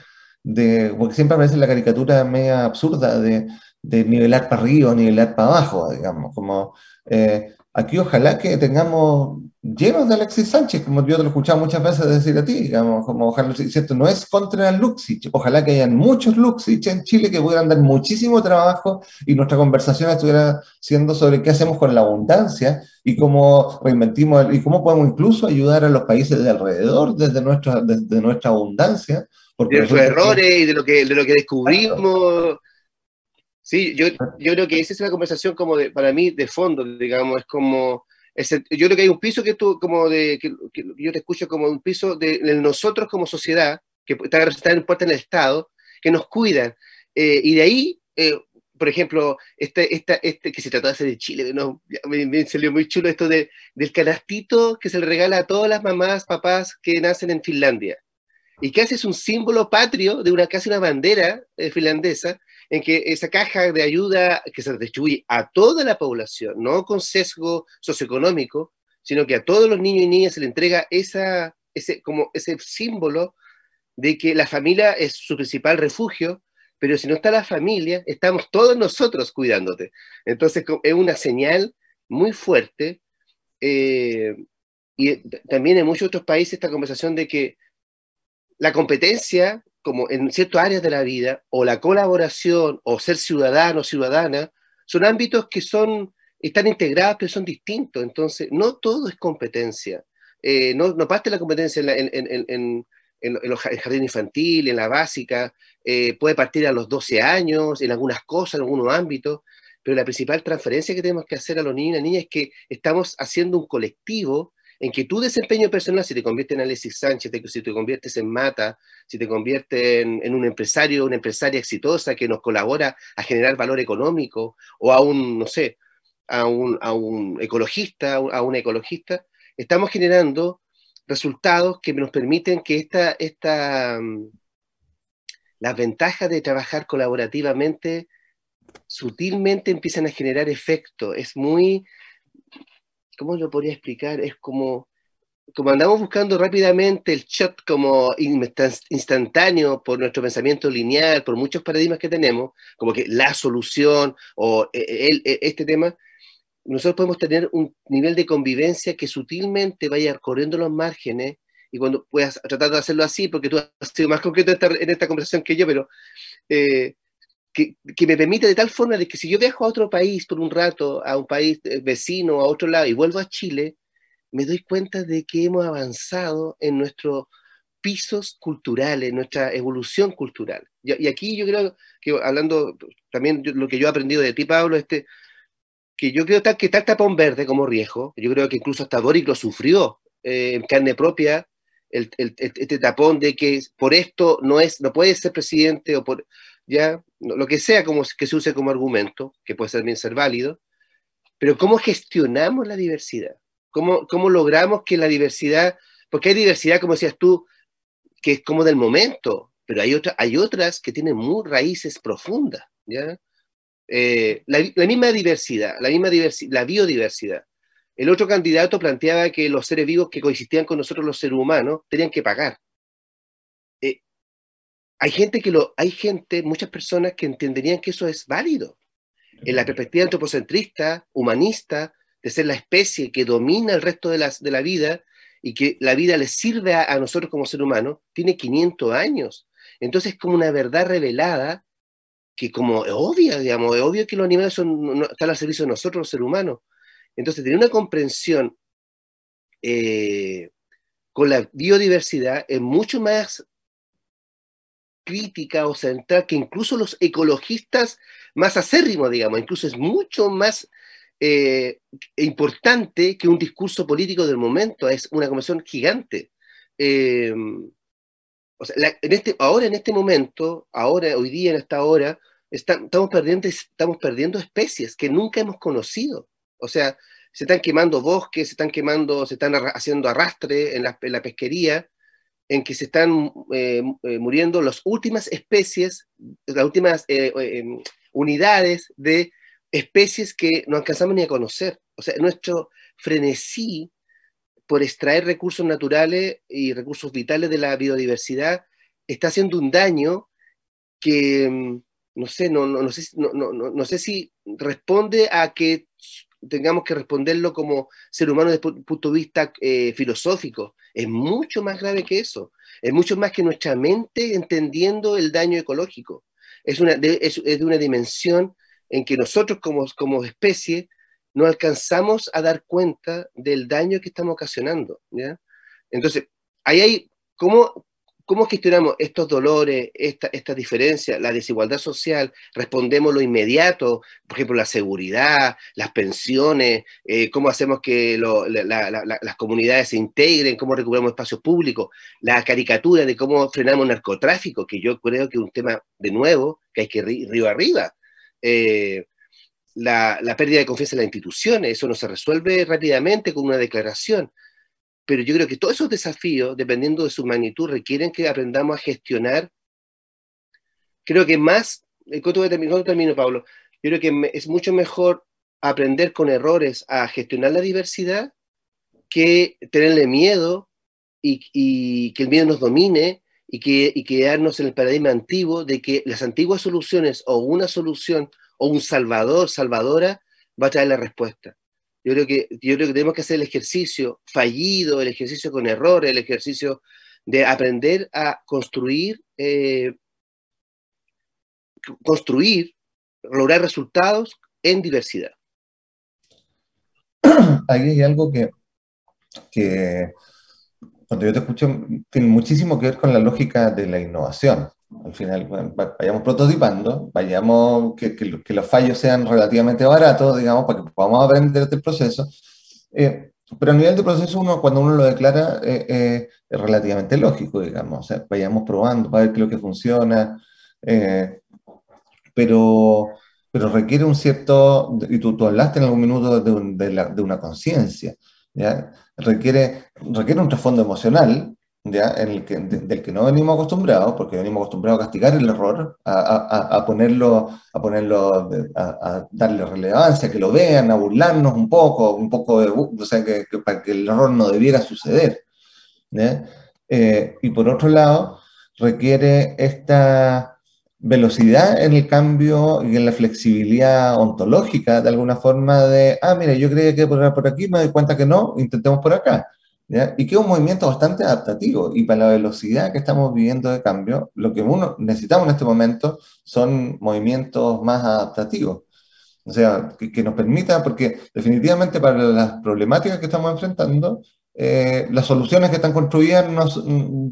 de porque siempre aparece la caricatura media absurda de, de nivelar para arriba o nivelar para abajo, digamos, como eh, aquí ojalá que tengamos llenos de Alexis Sánchez, como yo te lo he escuchado muchas veces decir a ti, digamos, como ojalá, ¿cierto? No es contra el Luxich, ojalá que hayan muchos Luxich en Chile que pudieran dar muchísimo trabajo y nuestra conversación estuviera siendo sobre qué hacemos con la abundancia y cómo reinventimos y cómo podemos incluso ayudar a los países de alrededor desde nuestra, desde nuestra abundancia. Porque de nuestros errores y de lo que, de lo que descubrimos. Sí, yo, yo creo que esa es una conversación como de, para mí de fondo, digamos, es como, es, yo creo que hay un piso que tú, como de, que, que yo te escucho como un piso de, de, nosotros como sociedad, que está representada en parte en el Estado, que nos cuidan, eh, y de ahí eh, por ejemplo, este, esta, este que se trató de hacer en Chile, ¿no? me, me, salió muy chulo esto de, del canastito que se le regala a todas las mamás, papás que nacen en Finlandia. Y que hace es un símbolo patrio de una casi una bandera eh, finlandesa, en que esa caja de ayuda que se distribuye a toda la población, no con sesgo socioeconómico, sino que a todos los niños y niñas se le entrega ese, como ese símbolo de que la familia es su principal refugio pero si no está la familia, estamos todos nosotros cuidándote. Entonces es una señal muy fuerte. Eh, y también en muchos otros países esta conversación de que la competencia, como en ciertas áreas de la vida, o la colaboración, o ser ciudadano o ciudadana, son ámbitos que son, están integrados, pero son distintos. Entonces, no todo es competencia. Eh, no, no parte la competencia en, en, en, en, en, los, jardín infantil, en la básica, eh, puede partir a los 12 años, en algunas cosas, en algunos ámbitos, pero la principal transferencia que tenemos que hacer a los niños y las niñas es que estamos haciendo un colectivo en que tu desempeño personal, si te conviertes en Alexis Sánchez, si te conviertes en Mata, si te conviertes en, un empresario, una empresaria exitosa que nos colabora a generar valor económico, o a un, no sé, a un, a un ecologista, a una ecologista, estamos generando resultados que nos permiten que esta, esta, mm, las ventajas de trabajar colaborativamente sutilmente empiezan a generar efecto. Es muy, ¿cómo lo podría explicar? Es como, como andamos buscando rápidamente el shot como instantáneo por nuestro pensamiento lineal, por muchos paradigmas que tenemos, como que la solución o e, el, e, este tema, nosotros podemos tener un nivel de convivencia que sutilmente vaya corriendo los márgenes y cuando puedas tratar de hacerlo así, porque tú has sido más concreto en esta conversación que yo, pero eh, que, me permite de tal forma de que si yo viajo a otro país por un rato, a un país vecino, a otro lado, y vuelvo a Chile, me doy cuenta de que hemos avanzado en nuestros pisos culturales, nuestra evolución cultural. Y, aquí yo creo que hablando también de lo que yo he aprendido de ti, Pablo, este, que yo creo que tal tapón verde como Riejo, yo creo que incluso hasta Boric lo sufrió eh, en carne propia, el, este tapón de que por esto no, es, no puede ser presidente o por ya lo que sea como que se use como argumento, que puede también ser válido, pero ¿cómo gestionamos la diversidad? ¿Cómo, ¿Cómo logramos que la diversidad, porque hay diversidad, como decías tú, que es como del momento, pero hay, hay otras que tienen muy raíces profundas, ¿ya? Eh, la, misma diversidad, la misma diversidad, la biodiversidad. El otro candidato planteaba que los seres vivos que coexistían con nosotros, los seres humanos, tenían que pagar. Hay gente que lo, hay gente, muchas personas que entenderían que eso es válido. En la perspectiva antropocentrista, humanista, de ser la especie que domina el resto de, las, de la vida y que la vida le sirve a, a nosotros como ser humano, tiene 500 años. Entonces es como una verdad revelada que como es obvia, digamos, es obvio que los animales son, no, están al servicio de nosotros, los seres humanos. Entonces, tener una comprensión eh, con la biodiversidad es mucho más crítica o central que incluso los ecologistas más acérrimos, digamos, incluso es mucho más eh, importante que un discurso político del momento, es una conversación gigante. Eh, o sea, en este, ahora en este momento, ahora, hoy día, en esta hora, estamos, perdiendo, estamos perdiendo especies que nunca hemos conocido. O sea, se están quemando bosques, se están quemando, se están haciendo arrastre en la, pesquería, en que se están eh, eh, muriendo las últimas especies, las últimas eh, em, unidades de especies que no alcanzamos ni a conocer. O sea, nuestro frenesí por extraer recursos naturales y recursos vitales de la biodiversidad está haciendo un daño que, em, no sé, no, no, no sé, no, no, sé si responde a que tengamos que responderlo como ser humano desde el punto de vista filosófico. Es mucho más grave que eso. Es mucho más que nuestra mente entendiendo el daño ecológico. Es, una, de, es, de una dimensión en que nosotros como, como especie no alcanzamos a dar cuenta del daño que estamos ocasionando. ¿ya? Entonces, ahí hay, ¿cómo, ¿Cómo gestionamos estos dolores, esta, esta diferencia, la desigualdad social? ¿Respondemos lo inmediato? Por ejemplo, la seguridad, las pensiones, eh, cómo hacemos que las comunidades se integren, cómo recuperamos espacios públicos, la caricatura de cómo frenamos narcotráfico, que yo creo que es un tema, de nuevo, que hay que ir río arriba. Eh, la pérdida de confianza en las instituciones, eso no se resuelve rápidamente con una declaración pero yo creo que todos esos desafíos, dependiendo de su magnitud, requieren que aprendamos a gestionar. Creo que más, ¿cuánto termino, Pablo? Yo creo que es mucho mejor aprender con errores a gestionar la diversidad que tenerle miedo y, que el miedo nos domine y, que, y quedarnos en el paradigma antiguo de que las antiguas soluciones o una solución o un salvador, salvadora, va a traer la respuesta. Yo creo, que, yo creo que tenemos que hacer el ejercicio fallido, el ejercicio con errores, el ejercicio de aprender a construir, eh, construir, lograr resultados en diversidad. (clears throat) Ahí hay algo que, que, cuando yo te escucho, tiene muchísimo que ver con la lógica de la innovación al final vayamos prototipando, vayamos, que, que, los fallos sean relativamente baratos, digamos, para que podamos aprender este proceso. Eh, pero a nivel de proceso, uno, cuando uno lo declara, eh, eh, es relativamente lógico, digamos. O sea, vayamos probando para ver qué es lo que funciona. pero, pero requiere un cierto, y tú, tú hablaste en algún minuto de, de, de una conciencia, Requiere, requiere un trasfondo emocional en el que, del que no venimos acostumbrados, porque venimos acostumbrados a castigar el error, a, a, ponerlo, a, ponerlo a, darle relevancia, que lo vean, a burlarnos un poco, un poco de, o sea, que, para que el error no debiera suceder. Eh, y por otro lado, requiere esta velocidad en el cambio y en la flexibilidad ontológica, de alguna forma, de, ah, mira, yo creía que por, por aquí, me doy cuenta que no, intentemos por acá. Y que es un movimiento bastante adaptativo. Y para la velocidad que estamos viviendo de cambio, lo que uno necesitamos en este momento son movimientos más adaptativos. O sea, que, nos permita, porque definitivamente para las problemáticas que estamos enfrentando, eh, las soluciones que están construidas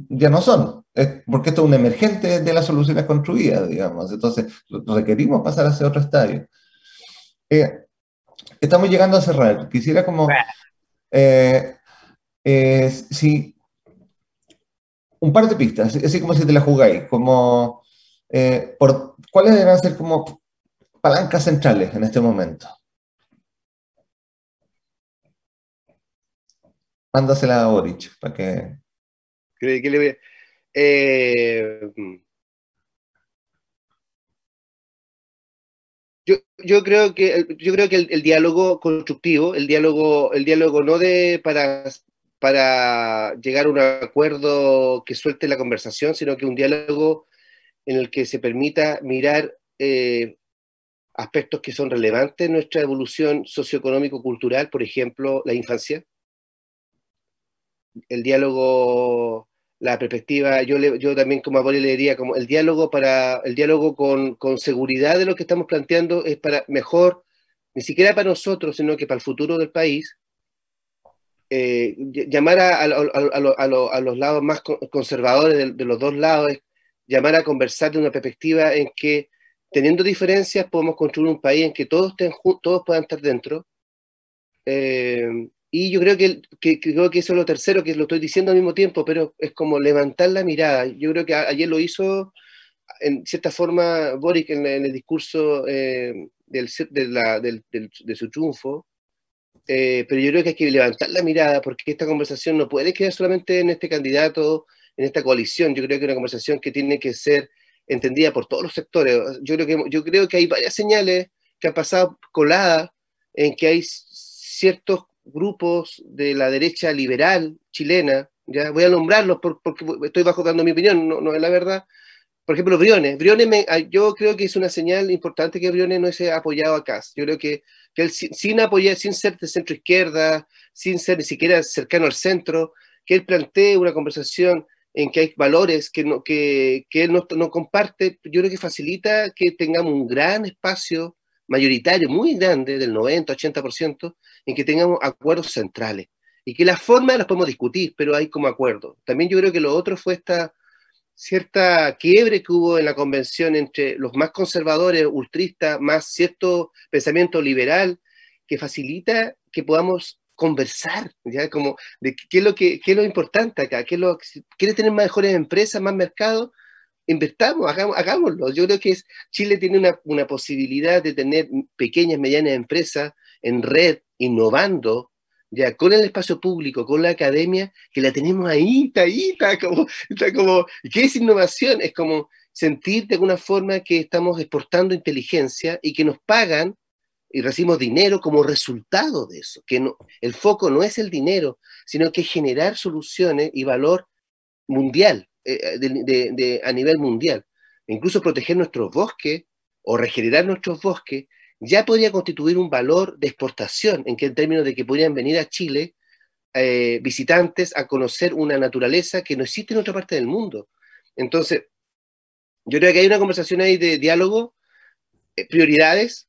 ya no son, porque esto es un emergente de las soluciones construidas, digamos. Entonces, requerimos pasar hacia otro estadio. Eh, estamos llegando a cerrar. Quisiera como... Eh, eh, un par de pistas, así como si te la jugáis, como, eh, por, ¿cuáles deberán ser como palancas centrales en este momento? Mándasela a Boric, para que... Eh, yo, yo, creo que yo creo que el, el, diálogo constructivo, el diálogo, el diálogo no de para para llegar a un acuerdo que suelte la conversación, sino que un diálogo en el que se permita mirar eh, aspectos que son relevantes en nuestra evolución socioeconómico-cultural, por ejemplo, la infancia. El diálogo, la perspectiva, yo, yo también como abuelo le diría, como el diálogo, para, el diálogo con, con seguridad de lo que estamos planteando es para mejor, ni siquiera para nosotros, sino que para el futuro del país, eh, llamar a, los lados más conservadores de, los dos lados, llamar a conversar de una perspectiva en que teniendo diferencias podemos construir un país en que todos, estén, todos puedan estar dentro Eh, y yo creo que, creo que eso es lo tercero, que lo estoy diciendo al mismo tiempo, pero es como levantar la mirada. Yo creo que ayer lo hizo, en cierta forma, Boric en, el discurso eh, del, de, su triunfo, eh, pero yo creo que hay que levantar la mirada porque esta conversación no puede quedar solamente en este candidato, en esta coalición. Yo creo que es una conversación que tiene que ser entendida por todos los sectores. Yo creo que, yo creo que hay varias señales que han pasado coladas en que hay ciertos grupos de la derecha liberal chilena, ya voy a nombrarlos porque estoy bajo dando mi opinión, no, no es la verdad. Por ejemplo, Briones. Briones ah, yo creo que es una señal importante que Briones no se apoyado a Cas. Yo creo que, que él sin apoyar, sin ser de centro izquierda, sin ser ni siquiera cercano al centro, que él plantee una conversación en que hay valores que, no, que, que él no, comparte, yo creo que facilita que tengamos un gran espacio mayoritario muy grande, del 90-80%, en que tengamos acuerdos centrales. Y que las formas las podemos discutir, pero hay como acuerdo. También yo creo que lo otro fue esta cierta quiebre que hubo en la convención entre los más conservadores, ultristas, más cierto pensamiento liberal, que facilita que podamos conversar, ¿ya? Como de qué es lo, que, qué es lo importante acá, qué es lo, quiere tener mejores empresas, más mercado, invertamos, hagámoslo. Yo creo que es, Chile tiene una, una, posibilidad de tener pequeñas, medianas empresas en red, innovando, ya con el espacio público, con la academia, que la tenemos ahí, está ahí, está como, está como, ¿qué es innovación? Es como sentir de alguna forma que estamos exportando inteligencia y que nos pagan y recibimos dinero como resultado de eso, que no, el foco no es el dinero, sino que generar soluciones y valor mundial, eh, de, a nivel mundial. incluso proteger nuestros bosques o regenerar nuestros bosques ya podría constituir un valor de exportación, en que en términos de que podrían venir a Chile eh, visitantes a conocer una naturaleza que no existe en otra parte del mundo. Entonces, yo creo que hay una conversación ahí de diálogo, eh, prioridades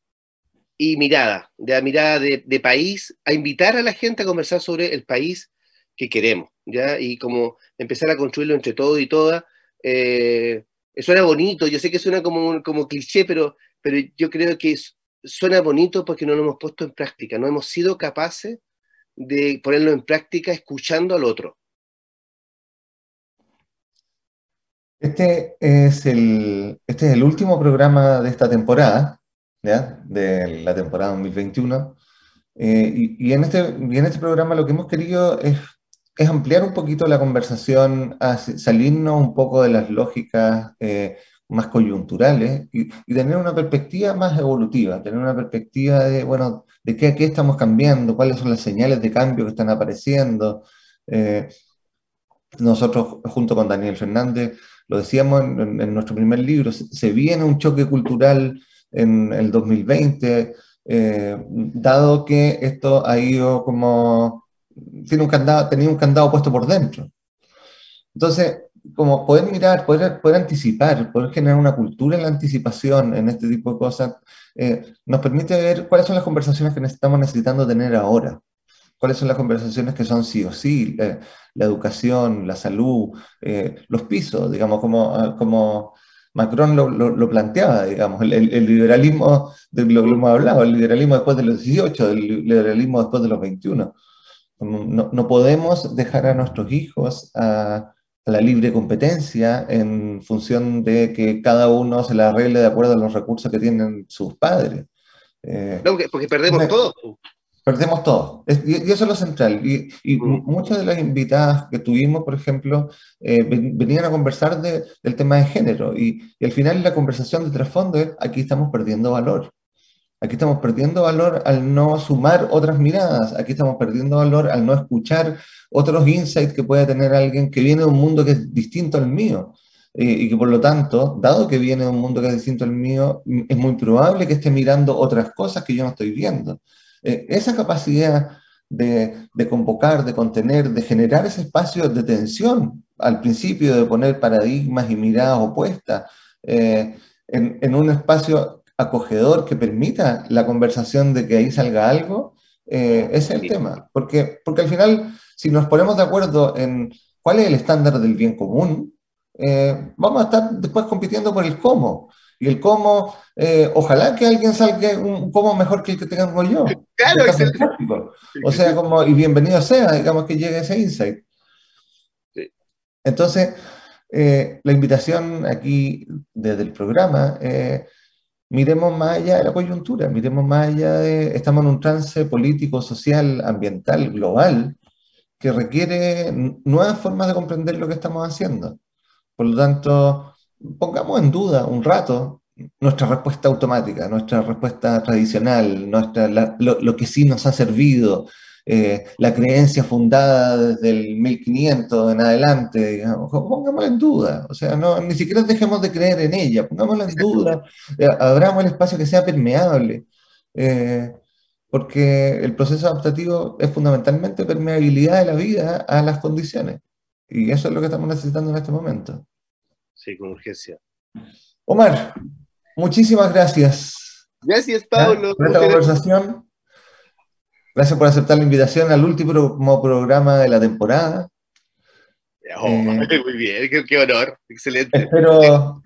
y mirada, de la mirada de, país, a invitar a la gente a conversar sobre el país que queremos, ¿ya? Y como empezar a construirlo entre todos y todas. Eh, suena bonito, yo sé que suena como, como cliché, pero, pero yo creo que suena bonito porque no lo hemos puesto en práctica, no hemos sido capaces de ponerlo en práctica escuchando al otro. Este es el, este es el último programa de esta temporada, de la temporada 2021. Eh, y, y, en este, y en este programa lo que hemos querido es es ampliar un poquito la conversación, salirnos un poco de las lógicas eh, más coyunturales y, tener una perspectiva más evolutiva, tener una perspectiva de, bueno, de qué, qué estamos cambiando, cuáles son las señales de cambio que están apareciendo. Eh, nosotros, junto con Daniel Fernández, lo decíamos en, nuestro primer libro, se, viene un choque cultural en el 2020, eh, dado que esto ha ido como tiene un candado, tenía un candado puesto por dentro. Entonces, como poder mirar, poder, poder anticipar, poder generar una cultura en la anticipación en este tipo de cosas, eh, nos permite ver cuáles son las conversaciones que estamos necesitando tener ahora, cuáles son las conversaciones que son sí o sí, eh, la educación, la salud, eh, los pisos, digamos, como, ah, como Macron lo, lo, planteaba, digamos, el, el, liberalismo, de lo que hemos hablado, el liberalismo después de los 18, el liberalismo después de los 21. No, podemos dejar a nuestros hijos a, la libre competencia en función de que cada uno se la arregle de acuerdo a los recursos que tienen sus padres. Eh, porque, perdemos todo. Perdemos todo. y, eso es lo central. Y, muchas de las invitadas que tuvimos, por ejemplo, eh, venían a conversar del tema de género. Y, y, al final la conversación de trasfondo es, aquí estamos perdiendo valor. Aquí estamos perdiendo valor al no sumar otras miradas, aquí estamos perdiendo valor al no escuchar otros insights que pueda tener alguien que viene de un mundo que es distinto al mío. Eh, y que por lo tanto, dado que viene de un mundo que es distinto al mío, es muy probable que esté mirando otras cosas que yo no estoy viendo. Eh, esa capacidad de, convocar, de contener, de generar ese espacio de tensión al principio, de poner paradigmas y miradas opuestas eh, en, un espacio acogedor que permita la conversación de que ahí salga algo, eh, ese es el tema. Porque, porque al final, si nos ponemos de acuerdo en cuál es el estándar del bien común, eh, vamos a estar después compitiendo por el cómo. Y el cómo, eh, ojalá que alguien salga un cómo mejor que el que tengo yo. (laughs) Claro, O sea, como, y bienvenido sea, digamos, que llegue ese insight. Entonces, eh, la invitación aquí desde el programa, eh, miremos más allá de la coyuntura, miremos más allá de, estamos en un trance político, social, ambiental, global, que requiere nuevas formas de comprender lo que estamos haciendo. Por lo tanto, pongamos en duda un rato nuestra respuesta automática, nuestra respuesta tradicional, nuestra, lo, que sí nos ha servido, eh, la creencia fundada desde el 1500 en adelante, digamos, pongámosla en duda, o sea, no, ni siquiera dejemos de creer en ella, pongámosla en duda, eh, abramos el espacio que sea permeable, eh, porque el proceso adaptativo es fundamentalmente permeabilidad de la vida a las condiciones, y eso es lo que estamos necesitando en este momento. Sí, con urgencia. Omar, muchísimas gracias. Gracias, Pablo. Por esta conversación. Gracias por aceptar la invitación al último programa de la temporada. Oh, eh, (laughs) muy bien, qué, honor, excelente. Espero,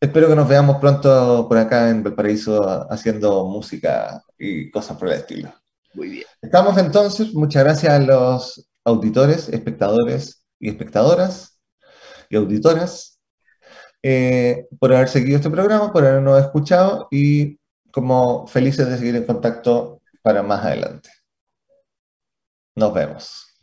espero que nos veamos pronto por acá en Valparaíso haciendo música y cosas por el estilo. Muy bien. Estamos entonces, muchas gracias a los auditores, espectadores y espectadoras y auditoras eh, por haber seguido este programa, por habernos escuchado y como felices de seguir en contacto para más adelante. Nos vemos.